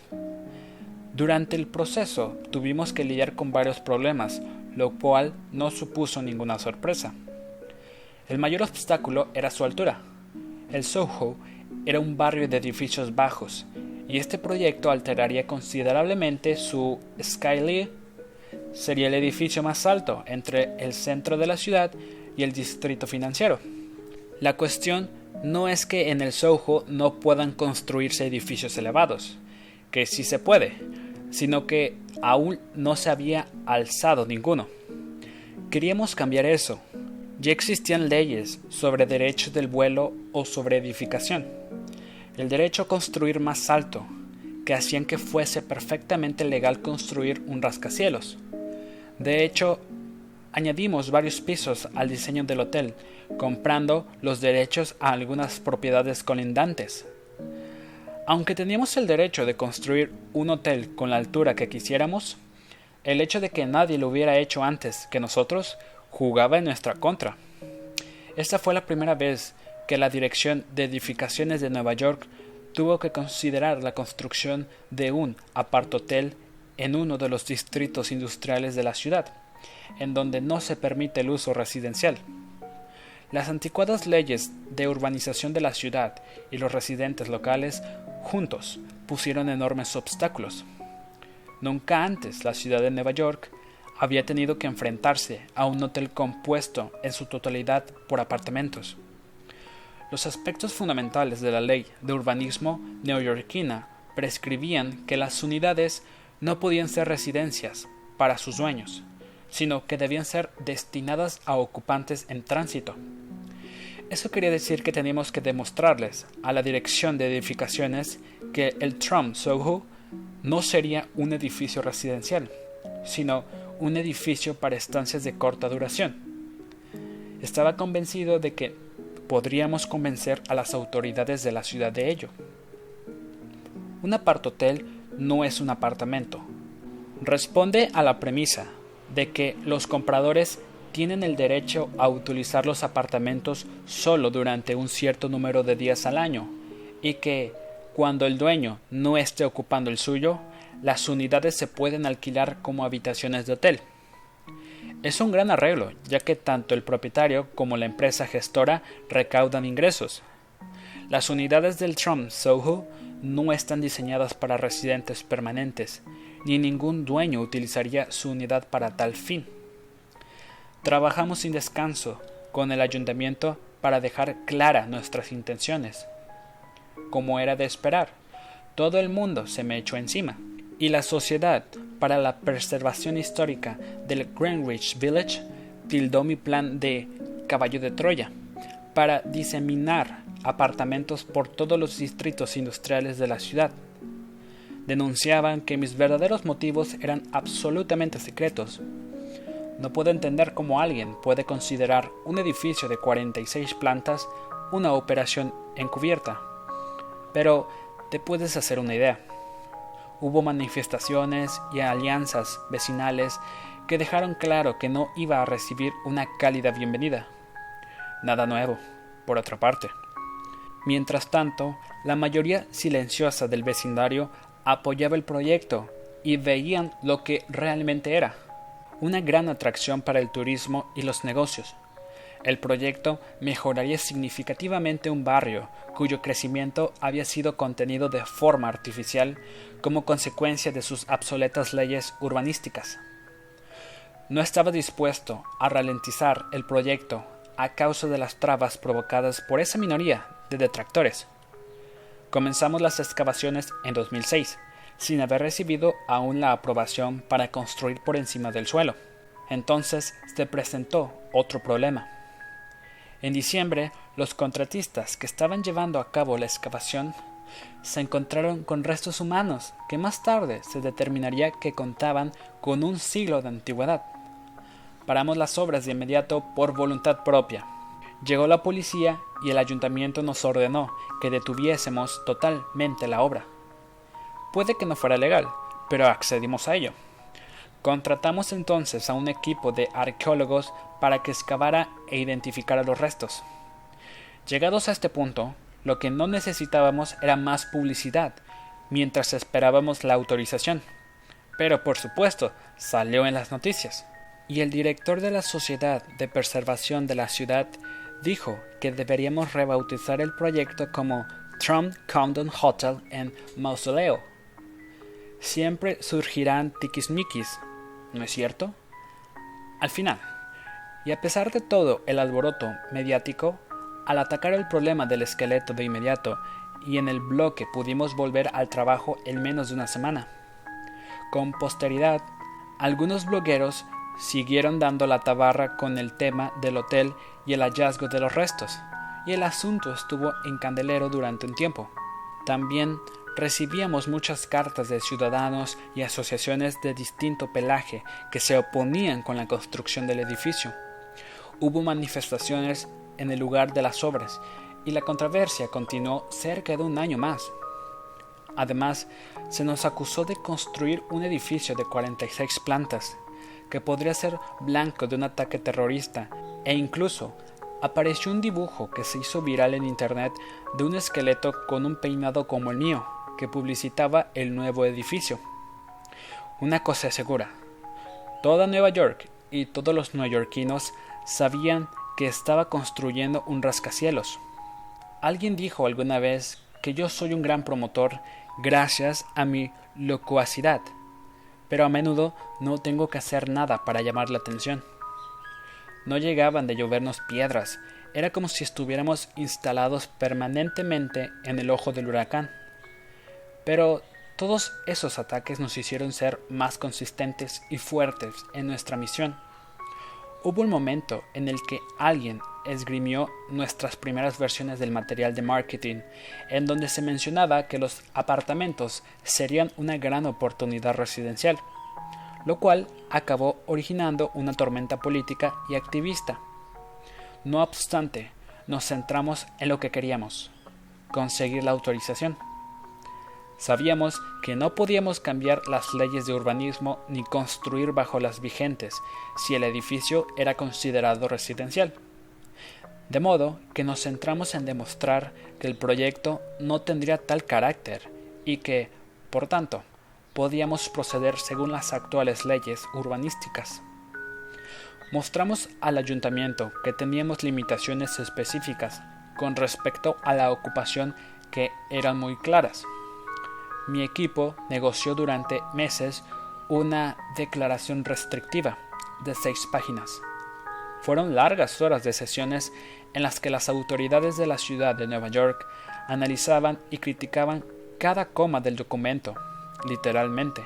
Durante el proceso tuvimos que lidiar con varios problemas, lo cual no supuso ninguna sorpresa. El mayor obstáculo era su altura. El Soho era un barrio de edificios bajos, y este proyecto alteraría considerablemente su Skyline. Sería el edificio más alto entre el centro de la ciudad y el distrito financiero. La cuestión no es que en el Soho no puedan construirse edificios elevados, que sí se puede, sino que aún no se había alzado ninguno. Queríamos cambiar eso. Ya existían leyes sobre derechos del vuelo o sobre edificación. El derecho a construir más alto, que hacían que fuese perfectamente legal construir un rascacielos. De hecho, añadimos varios pisos al diseño del hotel, comprando los derechos a algunas propiedades colindantes. Aunque teníamos el derecho de construir un hotel con la altura que quisiéramos, el hecho de que nadie lo hubiera hecho antes que nosotros jugaba en nuestra contra. Esta fue la primera vez que la Dirección de Edificaciones de Nueva York tuvo que considerar la construcción de un apartotel en uno de los distritos industriales de la ciudad, en donde no se permite el uso residencial. Las anticuadas leyes de urbanización de la ciudad y los residentes locales juntos pusieron enormes obstáculos. Nunca antes la ciudad de Nueva York había tenido que enfrentarse a un hotel compuesto en su totalidad por apartamentos. Los aspectos fundamentales de la ley de urbanismo neoyorquina prescribían que las unidades no podían ser residencias para sus dueños, sino que debían ser destinadas a ocupantes en tránsito. Eso quería decir que teníamos que demostrarles a la dirección de edificaciones que el Trump Soho no sería un edificio residencial, sino un edificio para estancias de corta duración. Estaba convencido de que podríamos convencer a las autoridades de la ciudad de ello. Un apartotel no es un apartamento. Responde a la premisa de que los compradores tienen el derecho a utilizar los apartamentos solo durante un cierto número de días al año y que, cuando el dueño no esté ocupando el suyo, las unidades se pueden alquilar como habitaciones de hotel. Es un gran arreglo, ya que tanto el propietario como la empresa gestora recaudan ingresos. Las unidades del Trump Soho no están diseñadas para residentes permanentes, ni ningún dueño utilizaría su unidad para tal fin. Trabajamos sin descanso con el ayuntamiento para dejar claras nuestras intenciones. Como era de esperar, todo el mundo se me echó encima, y la Sociedad para la Preservación Histórica del Greenwich Village tildó mi plan de caballo de Troya para diseminar apartamentos por todos los distritos industriales de la ciudad. Denunciaban que mis verdaderos motivos eran absolutamente secretos no puedo entender cómo alguien puede considerar un edificio de 46 plantas una operación encubierta. Pero te puedes hacer una idea. Hubo manifestaciones y alianzas vecinales que dejaron claro que no iba a recibir una cálida bienvenida. Nada nuevo, por otra parte. Mientras tanto, la mayoría silenciosa del vecindario apoyaba el proyecto y veían lo que realmente era una gran atracción para el turismo y los negocios. El proyecto mejoraría significativamente un barrio cuyo crecimiento había sido contenido de forma artificial como consecuencia de sus obsoletas leyes urbanísticas. No estaba dispuesto a ralentizar el proyecto a causa de las trabas provocadas por esa minoría de detractores. Comenzamos las excavaciones en 2006 sin haber recibido aún la aprobación para construir por encima del suelo. Entonces se presentó otro problema. En diciembre, los contratistas que estaban llevando a cabo la excavación se encontraron con restos humanos que más tarde se determinaría que contaban con un siglo de antigüedad. Paramos las obras de inmediato por voluntad propia. Llegó la policía y el ayuntamiento nos ordenó que detuviésemos totalmente la obra. Puede que no fuera legal, pero accedimos a ello. Contratamos entonces a un equipo de arqueólogos para que excavara e identificara los restos. Llegados a este punto, lo que no necesitábamos era más publicidad, mientras esperábamos la autorización. Pero por supuesto, salió en las noticias. Y el director de la Sociedad de Preservación de la Ciudad dijo que deberíamos rebautizar el proyecto como Trump Condon Hotel en Mausoleo. Siempre surgirán tiquismiquis, ¿no es cierto? Al final, y a pesar de todo el alboroto mediático, al atacar el problema del esqueleto de inmediato y en el bloque pudimos volver al trabajo en menos de una semana. Con posteridad, algunos blogueros siguieron dando la tabarra con el tema del hotel y el hallazgo de los restos, y el asunto estuvo en candelero durante un tiempo. También recibíamos muchas cartas de ciudadanos y asociaciones de distinto pelaje que se oponían con la construcción del edificio. Hubo manifestaciones en el lugar de las obras y la controversia continuó cerca de un año más. Además, se nos acusó de construir un edificio de 46 plantas, que podría ser blanco de un ataque terrorista, e incluso apareció un dibujo que se hizo viral en Internet de un esqueleto con un peinado como el mío, que publicitaba el nuevo edificio. Una cosa segura, toda Nueva York y todos los neoyorquinos sabían que estaba construyendo un rascacielos. Alguien dijo alguna vez que yo soy un gran promotor gracias a mi locuacidad, pero a menudo no tengo que hacer nada para llamar la atención. No llegaban de llovernos piedras, era como si estuviéramos instalados permanentemente en el ojo del huracán. Pero todos esos ataques nos hicieron ser más consistentes y fuertes en nuestra misión. Hubo un momento en el que alguien esgrimió nuestras primeras versiones del material de marketing, en donde se mencionaba que los apartamentos serían una gran oportunidad residencial, lo cual acabó originando una tormenta política y activista. No obstante, nos centramos en lo que queríamos, conseguir la autorización. Sabíamos que no podíamos cambiar las leyes de urbanismo ni construir bajo las vigentes si el edificio era considerado residencial. De modo que nos centramos en demostrar que el proyecto no tendría tal carácter y que, por tanto, podíamos proceder según las actuales leyes urbanísticas. Mostramos al ayuntamiento que teníamos limitaciones específicas con respecto a la ocupación que eran muy claras mi equipo negoció durante meses una declaración restrictiva de seis páginas. Fueron largas horas de sesiones en las que las autoridades de la ciudad de Nueva York analizaban y criticaban cada coma del documento, literalmente.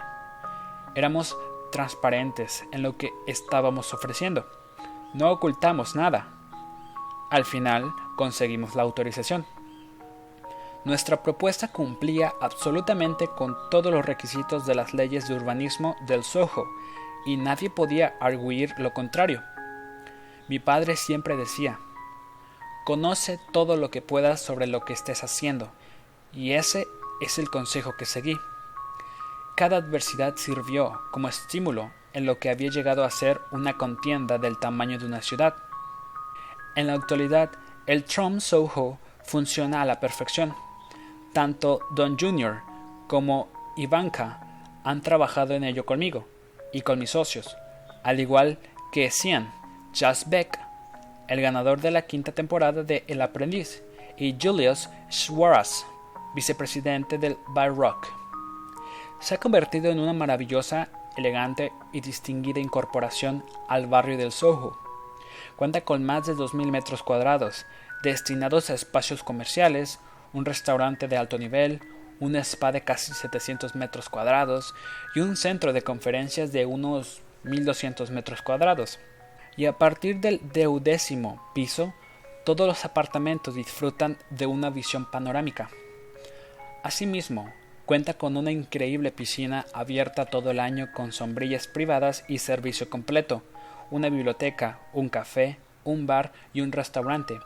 Éramos transparentes en lo que estábamos ofreciendo. No ocultamos nada. Al final conseguimos la autorización. Nuestra propuesta cumplía absolutamente con todos los requisitos de las leyes de urbanismo del Soho, y nadie podía arguir lo contrario. Mi padre siempre decía, conoce todo lo que puedas sobre lo que estés haciendo, y ese es el consejo que seguí. Cada adversidad sirvió como estímulo en lo que había llegado a ser una contienda del tamaño de una ciudad. En la actualidad, el Trump Soho funciona a la perfección. Tanto Don Jr. como Ivanka han trabajado en ello conmigo y con mis socios, al igual que Cian, Jas Beck, el ganador de la quinta temporada de El Aprendiz, y Julius Schwartz, vicepresidente del Rock. Se ha convertido en una maravillosa, elegante y distinguida incorporación al barrio del Soho. Cuenta con más de 2.000 metros cuadrados, destinados a espacios comerciales, un restaurante de alto nivel, un spa de casi 700 metros cuadrados y un centro de conferencias de unos 1200 metros cuadrados. Y a partir del deudécimo piso, todos los apartamentos disfrutan de una visión panorámica. Asimismo, cuenta con una increíble piscina abierta todo el año con sombrillas privadas y servicio completo, una biblioteca, un café, un bar y un restaurante,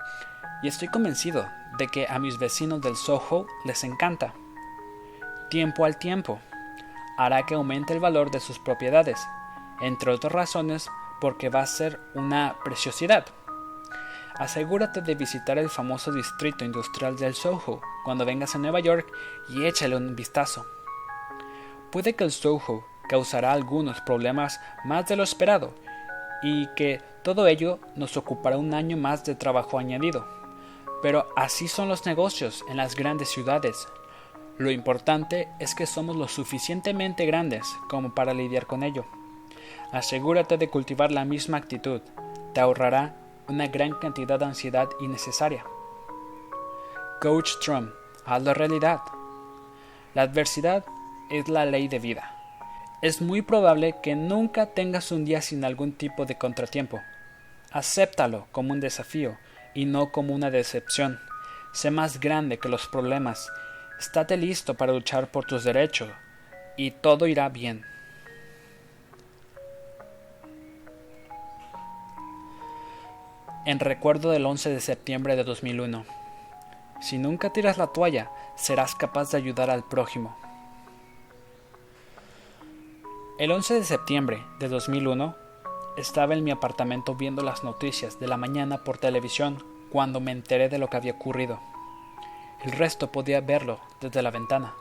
y estoy convencido de que a mis vecinos del Soho les encanta. Tiempo al tiempo hará que aumente el valor de sus propiedades, entre otras razones porque va a ser una preciosidad. asegúrate de visitar el famoso distrito industrial del Soho cuando vengas a Nueva York y échale un vistazo. Puede que el Soho causará algunos problemas más de lo esperado y que todo ello nos ocupará un año más de trabajo añadido. Pero así son los negocios en las grandes ciudades. Lo importante es que somos lo suficientemente grandes como para lidiar con ello. Asegúrate de cultivar la misma actitud. Te ahorrará una gran cantidad de ansiedad innecesaria. Coach Trump, hazlo realidad. La adversidad es la ley de vida. Es muy probable que nunca tengas un día sin algún tipo de contratiempo. Acéptalo como un desafío y no como una decepción. Sé más grande que los problemas. Estate listo para luchar por tus derechos y todo irá bien. En recuerdo del 11 de septiembre de 2001. Si nunca tiras la toalla, serás capaz de ayudar al prójimo. El 11 de septiembre de 2001 estaba en mi apartamento viendo las noticias de la mañana por televisión cuando me enteré de lo que había ocurrido. El resto podía verlo desde la ventana.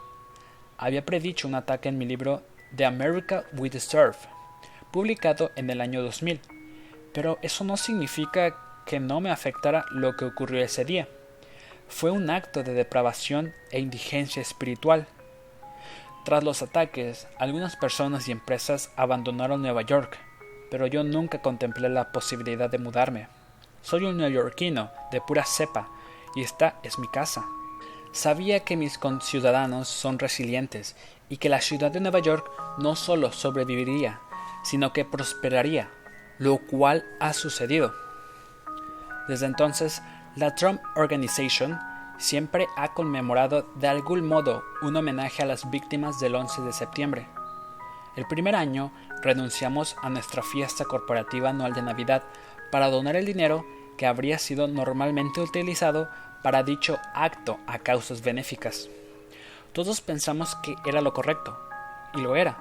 Había predicho un ataque en mi libro The America We Deserve, publicado en el año 2000, pero eso no significa que no me afectara lo que ocurrió ese día. Fue un acto de depravación e indigencia espiritual tras los ataques, algunas personas y empresas abandonaron Nueva York, pero yo nunca contemplé la posibilidad de mudarme. Soy un neoyorquino de pura cepa y esta es mi casa. Sabía que mis conciudadanos son resilientes y que la ciudad de Nueva York no solo sobreviviría, sino que prosperaría, lo cual ha sucedido. Desde entonces, la Trump Organization siempre ha conmemorado de algún modo un homenaje a las víctimas del 11 de septiembre. El primer año renunciamos a nuestra fiesta corporativa anual de Navidad para donar el dinero que habría sido normalmente utilizado para dicho acto a causas benéficas. Todos pensamos que era lo correcto, y lo era.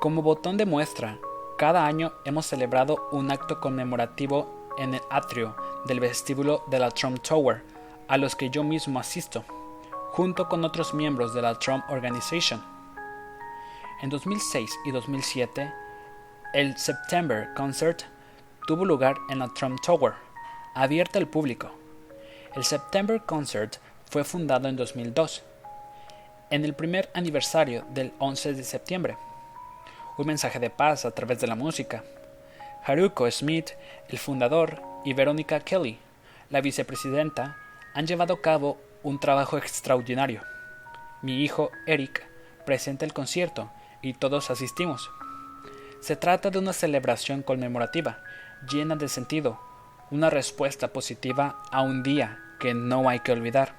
Como botón de muestra, cada año hemos celebrado un acto conmemorativo en el atrio del vestíbulo de la Trump Tower, a los que yo mismo asisto, junto con otros miembros de la Trump Organization. En 2006 y 2007, el September Concert tuvo lugar en la Trump Tower, abierta al público. El September Concert fue fundado en 2002, en el primer aniversario del 11 de septiembre. Un mensaje de paz a través de la música. Haruko Smith, el fundador, y Veronica Kelly, la vicepresidenta, han llevado a cabo un trabajo extraordinario. Mi hijo Eric presenta el concierto y todos asistimos. Se trata de una celebración conmemorativa, llena de sentido, una respuesta positiva a un día que no hay que olvidar.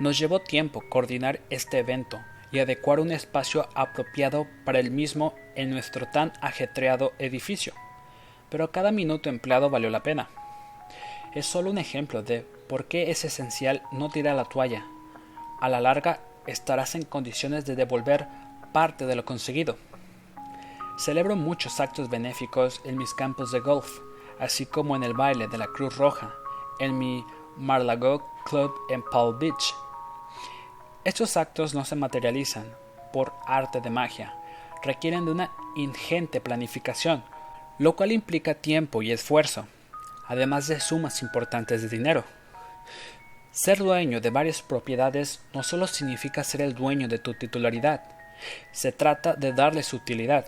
Nos llevó tiempo coordinar este evento y adecuar un espacio apropiado para el mismo en nuestro tan ajetreado edificio, pero cada minuto empleado valió la pena. Es solo un ejemplo de ¿Por qué es esencial no tirar la toalla? A la larga estarás en condiciones de devolver parte de lo conseguido. Celebro muchos actos benéficos en mis campos de golf, así como en el baile de la Cruz Roja, en mi Marlago Club en Palm Beach. Estos actos no se materializan por arte de magia, requieren de una ingente planificación, lo cual implica tiempo y esfuerzo, además de sumas importantes de dinero. Ser dueño de varias propiedades no solo significa ser el dueño de tu titularidad, se trata de darles utilidad.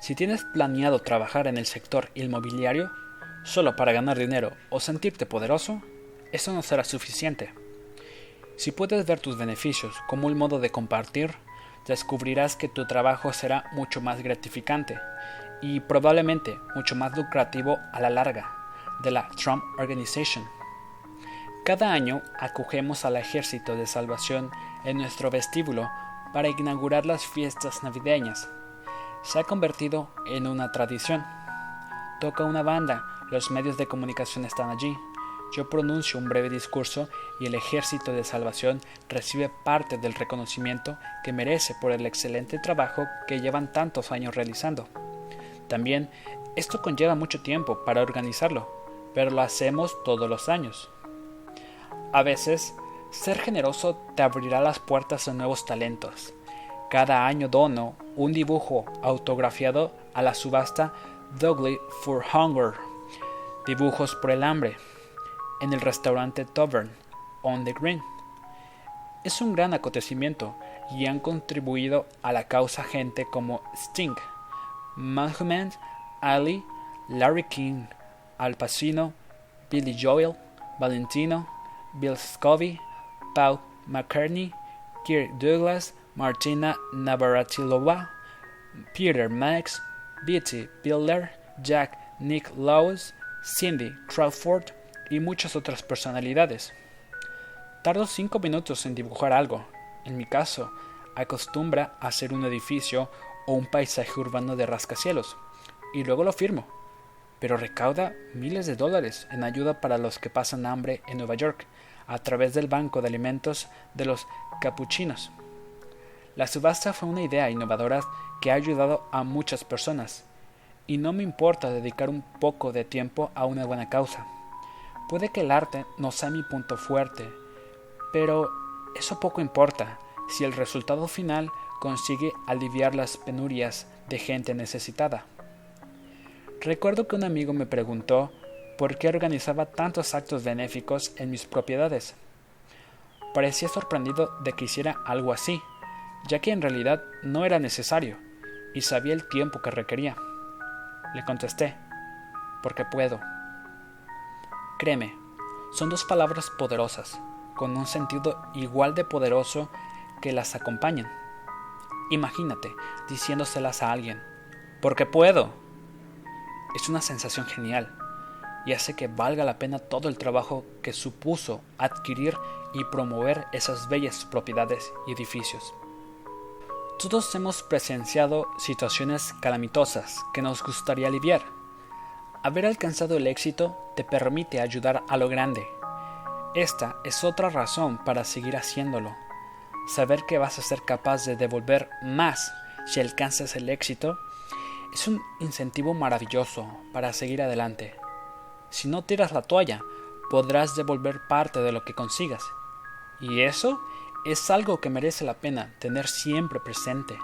Si tienes planeado trabajar en el sector inmobiliario solo para ganar dinero o sentirte poderoso, eso no será suficiente. Si puedes ver tus beneficios como un modo de compartir, descubrirás que tu trabajo será mucho más gratificante y probablemente mucho más lucrativo a la larga de la Trump Organization. Cada año acogemos al Ejército de Salvación en nuestro vestíbulo para inaugurar las fiestas navideñas. Se ha convertido en una tradición. Toca una banda, los medios de comunicación están allí. Yo pronuncio un breve discurso y el Ejército de Salvación recibe parte del reconocimiento que merece por el excelente trabajo que llevan tantos años realizando. También esto conlleva mucho tiempo para organizarlo, pero lo hacemos todos los años. A veces, ser generoso te abrirá las puertas a nuevos talentos. Cada año dono un dibujo autografiado a la subasta Dougley for Hunger, Dibujos por el Hambre, en el restaurante Tavern on the Green. Es un gran acontecimiento y han contribuido a la causa gente como Sting, Muhammad Ali, Larry King, Al Pacino, Billy Joel, Valentino, Bill Scovey, Paul McCartney, Kirk Douglas, Martina Navratilova, Peter Max, Betty Biller, Jack Nick Cindy Crawford y muchas otras personalidades. Tardo cinco minutos en dibujar algo. En mi caso, acostumbra a hacer un edificio o un paisaje urbano de rascacielos, y luego lo firmo. Pero recauda miles de dólares en ayuda para los que pasan hambre en Nueva York, a través del Banco de Alimentos de los Capuchinos. La subasta fue una idea innovadora que ha ayudado a muchas personas, y no me importa dedicar un poco de tiempo a una buena causa. Puede que el arte no sea mi punto fuerte, pero eso poco importa si el resultado final consigue aliviar las penurias de gente necesitada. Recuerdo que un amigo me preguntó por qué organizaba tantos actos benéficos en mis propiedades. Parecía sorprendido de que hiciera algo así, ya que en realidad no era necesario y sabía el tiempo que requería. Le contesté, porque puedo. Créeme, son dos palabras poderosas, con un sentido igual de poderoso que las acompañan. Imagínate diciéndoselas a alguien, porque puedo. Es una sensación genial y hace que valga la pena todo el trabajo que supuso adquirir y promover esas bellas propiedades y edificios. Todos hemos presenciado situaciones calamitosas que nos gustaría aliviar. Haber alcanzado el éxito te permite ayudar a lo grande. Esta es otra razón para seguir haciéndolo. Saber que vas a ser capaz de devolver más si alcanzas el éxito es un incentivo maravilloso para seguir adelante. Si no tiras la toalla, podrás devolver parte de lo que consigas. Y eso es algo que merece la pena tener siempre presente.